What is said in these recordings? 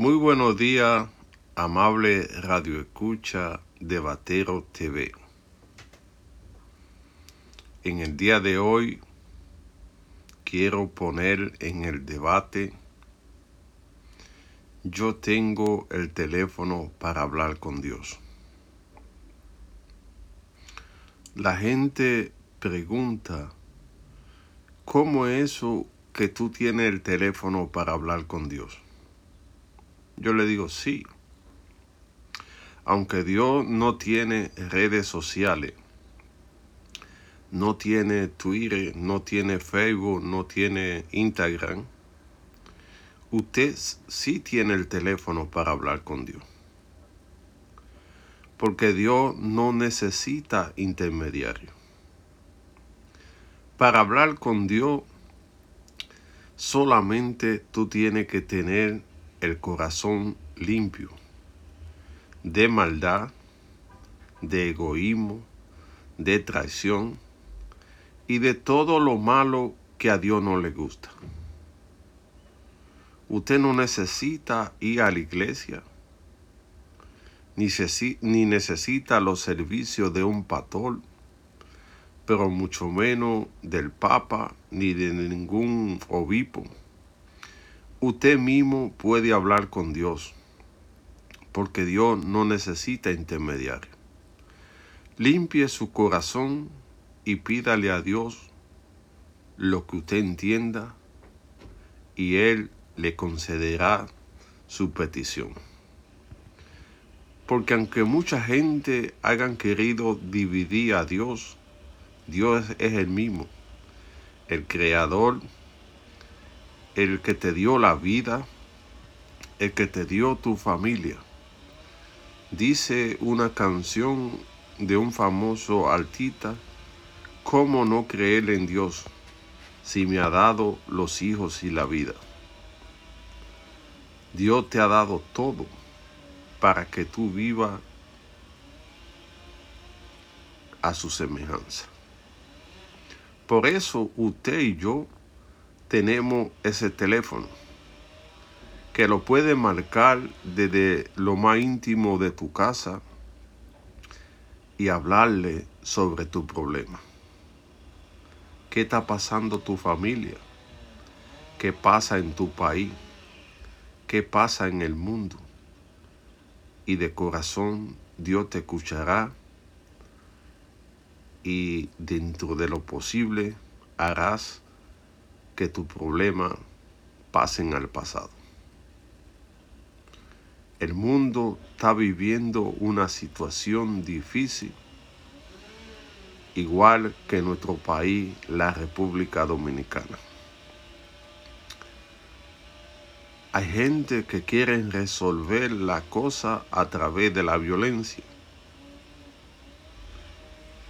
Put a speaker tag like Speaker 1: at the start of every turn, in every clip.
Speaker 1: Muy buenos días, amable Radio Escucha de TV. En el día de hoy quiero poner en el debate yo tengo el teléfono para hablar con Dios. La gente pregunta, ¿cómo es eso que tú tienes el teléfono para hablar con Dios? Yo le digo, sí. Aunque Dios no tiene redes sociales, no tiene Twitter, no tiene Facebook, no tiene Instagram, usted sí tiene el teléfono para hablar con Dios. Porque Dios no necesita intermediario. Para hablar con Dios, solamente tú tienes que tener el corazón limpio de maldad, de egoísmo, de traición y de todo lo malo que a Dios no le gusta. Usted no necesita ir a la iglesia, ni, necesita los servicios de un pastor, pero mucho menos del Papa ni de ningún obispo Usted mismo puede hablar con Dios, porque Dios no necesita intermediario. Limpie su corazón y pídale a Dios lo que usted entienda y Él le concederá su petición. Porque aunque mucha gente hayan querido dividir a Dios, Dios es el mismo, el creador el que te dio la vida, el que te dio tu familia. Dice una canción de un famoso artista, ¿cómo no creer en Dios si me ha dado los hijos y la vida? Dios te ha dado todo para que tú vivas a su semejanza. Por eso usted y yo tenemos ese teléfono que lo puede marcar desde lo más íntimo de tu casa y hablarle sobre tu problema. ¿Qué está pasando tu familia? ¿Qué pasa en tu país? ¿Qué pasa en el mundo? Y de corazón Dios te escuchará y dentro de lo posible harás que tu problema pasen al pasado. El mundo está viviendo una situación difícil, igual que nuestro país, la República Dominicana. Hay gente que quiere resolver la cosa a través de la violencia.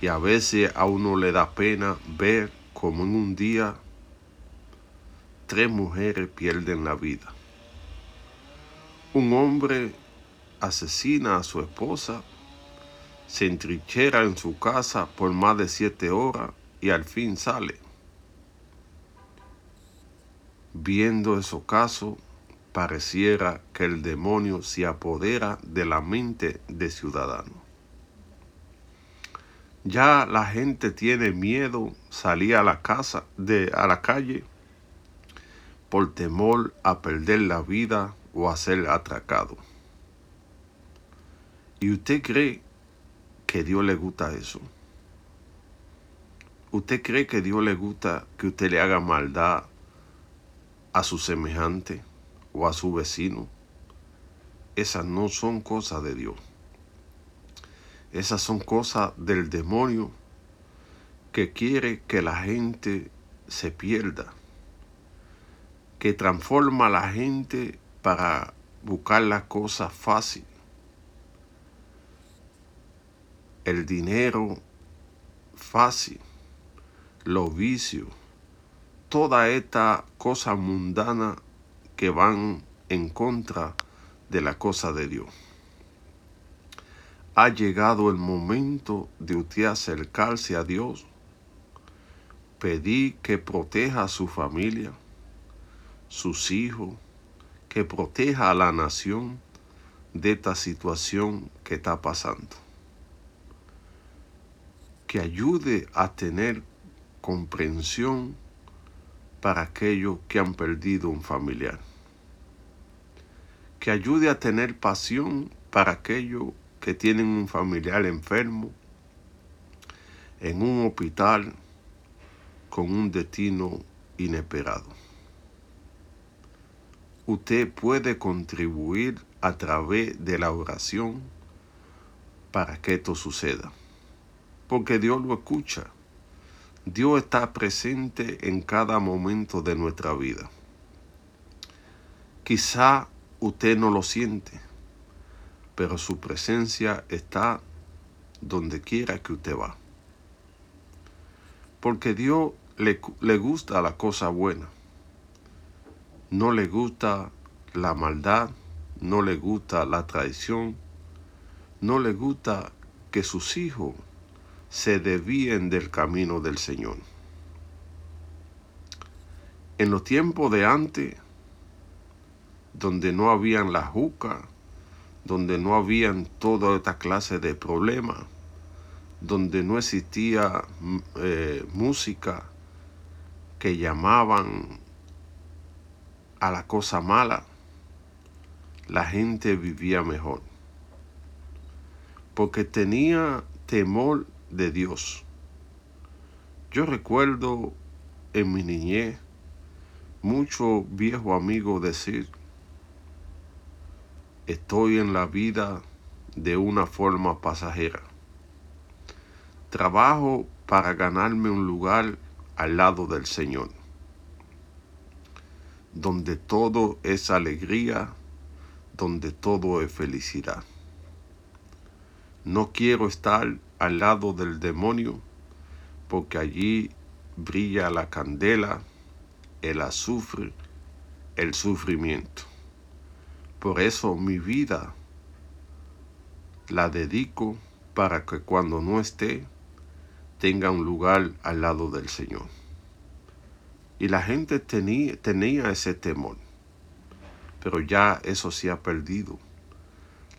Speaker 1: Y a veces a uno le da pena ver como en un día tres mujeres pierden la vida. Un hombre asesina a su esposa, se entrinchera en su casa por más de siete horas y al fin sale. Viendo esos casos, pareciera que el demonio se apodera de la mente de ciudadano. Ya la gente tiene miedo salir a la casa, de, a la calle por temor a perder la vida o a ser atracado. ¿Y usted cree que Dios le gusta eso? ¿Usted cree que Dios le gusta que usted le haga maldad a su semejante o a su vecino? Esas no son cosas de Dios. Esas son cosas del demonio que quiere que la gente se pierda que transforma a la gente para buscar las cosas fácil. El dinero fácil, los vicios, toda esta cosa mundana que van en contra de la cosa de Dios. Ha llegado el momento de usted acercarse a Dios, pedir que proteja a su familia, sus hijos, que proteja a la nación de esta situación que está pasando. Que ayude a tener comprensión para aquellos que han perdido un familiar. Que ayude a tener pasión para aquellos que tienen un familiar enfermo en un hospital con un destino inesperado. Usted puede contribuir a través de la oración para que esto suceda, porque Dios lo escucha. Dios está presente en cada momento de nuestra vida. Quizá usted no lo siente, pero su presencia está donde quiera que usted va. Porque Dios le, le gusta la cosa buena. No le gusta la maldad, no le gusta la traición, no le gusta que sus hijos se desvíen del camino del Señor. En los tiempos de antes, donde no habían la juca, donde no habían toda esta clase de problemas, donde no existía eh, música que llamaban a la cosa mala, la gente vivía mejor. Porque tenía temor de Dios. Yo recuerdo en mi niñez muchos viejos amigos decir, estoy en la vida de una forma pasajera. Trabajo para ganarme un lugar al lado del Señor, donde todo es alegría, donde todo es felicidad. No quiero estar al lado del demonio, porque allí brilla la candela, el azufre, el sufrimiento. Por eso mi vida la dedico para que cuando no esté, tenga un lugar al lado del Señor. Y la gente tenía, ese temor, pero ya eso se ha perdido.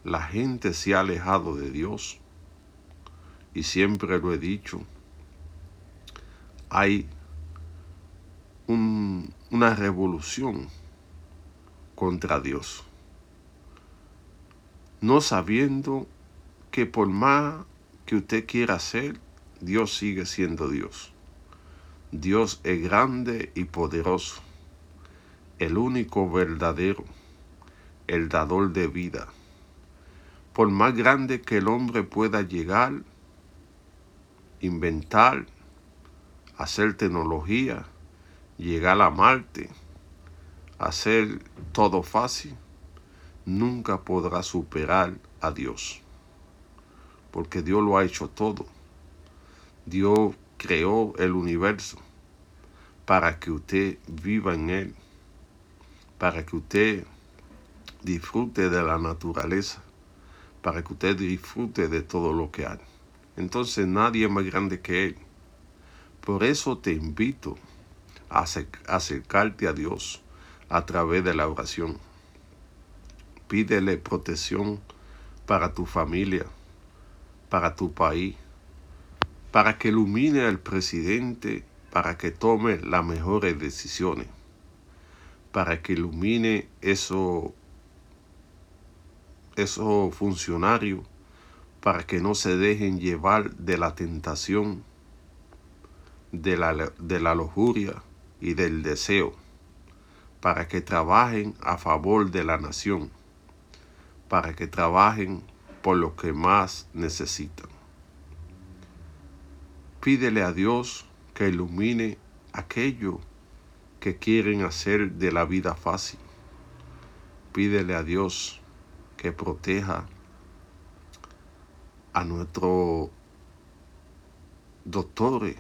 Speaker 1: La gente se ha alejado de Dios y siempre lo he dicho, hay una revolución contra Dios, no sabiendo que por más que usted quiera hacer, Dios sigue siendo Dios. Dios es grande y poderoso, el único verdadero, el dador de vida. Por más grande que el hombre pueda llegar, inventar, hacer tecnología, llegar a Marte, hacer todo fácil, nunca podrá superar a Dios. Porque Dios lo ha hecho todo. Dios creó el universo para que usted viva en él, para que usted disfrute de la naturaleza, para que usted disfrute de todo lo que hay entonces nadie es más grande que Él. Por eso te invito a acercarte a Dios a través de la oración. Pídele protección para tu familia, para tu país, para que ilumine al presidente, para que tome las mejores decisiones, para que ilumine esos eso funcionarios para que no se dejen llevar de la tentación, de la, de la lujuria y del deseo, para que trabajen a favor de la nación, para que trabajen por lo que más necesitan. Pídele a Dios que ilumine aquello que quieren hacer de la vida fácil. Pídele a Dios que proteja a nuestros doctores,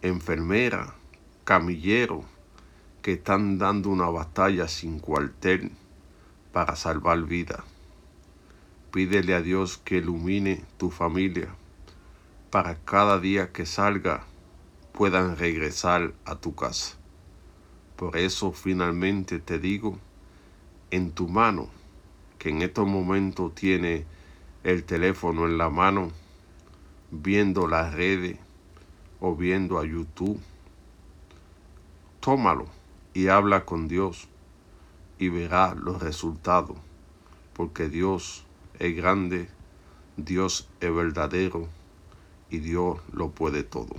Speaker 1: enfermeras, camilleros que están dando una batalla sin cuartel para salvar vidas. Pídele a Dios que ilumine tu familia para cada día que salga puedan regresar a tu casa. Por eso finalmente te digo en tu mano, que en estos momentos tiene el teléfono en la mano, viendo las redes o viendo a YouTube. Tómalo y habla con Dios y verá los resultados, porque Dios es grande, Dios es verdadero y Dios lo puede todo.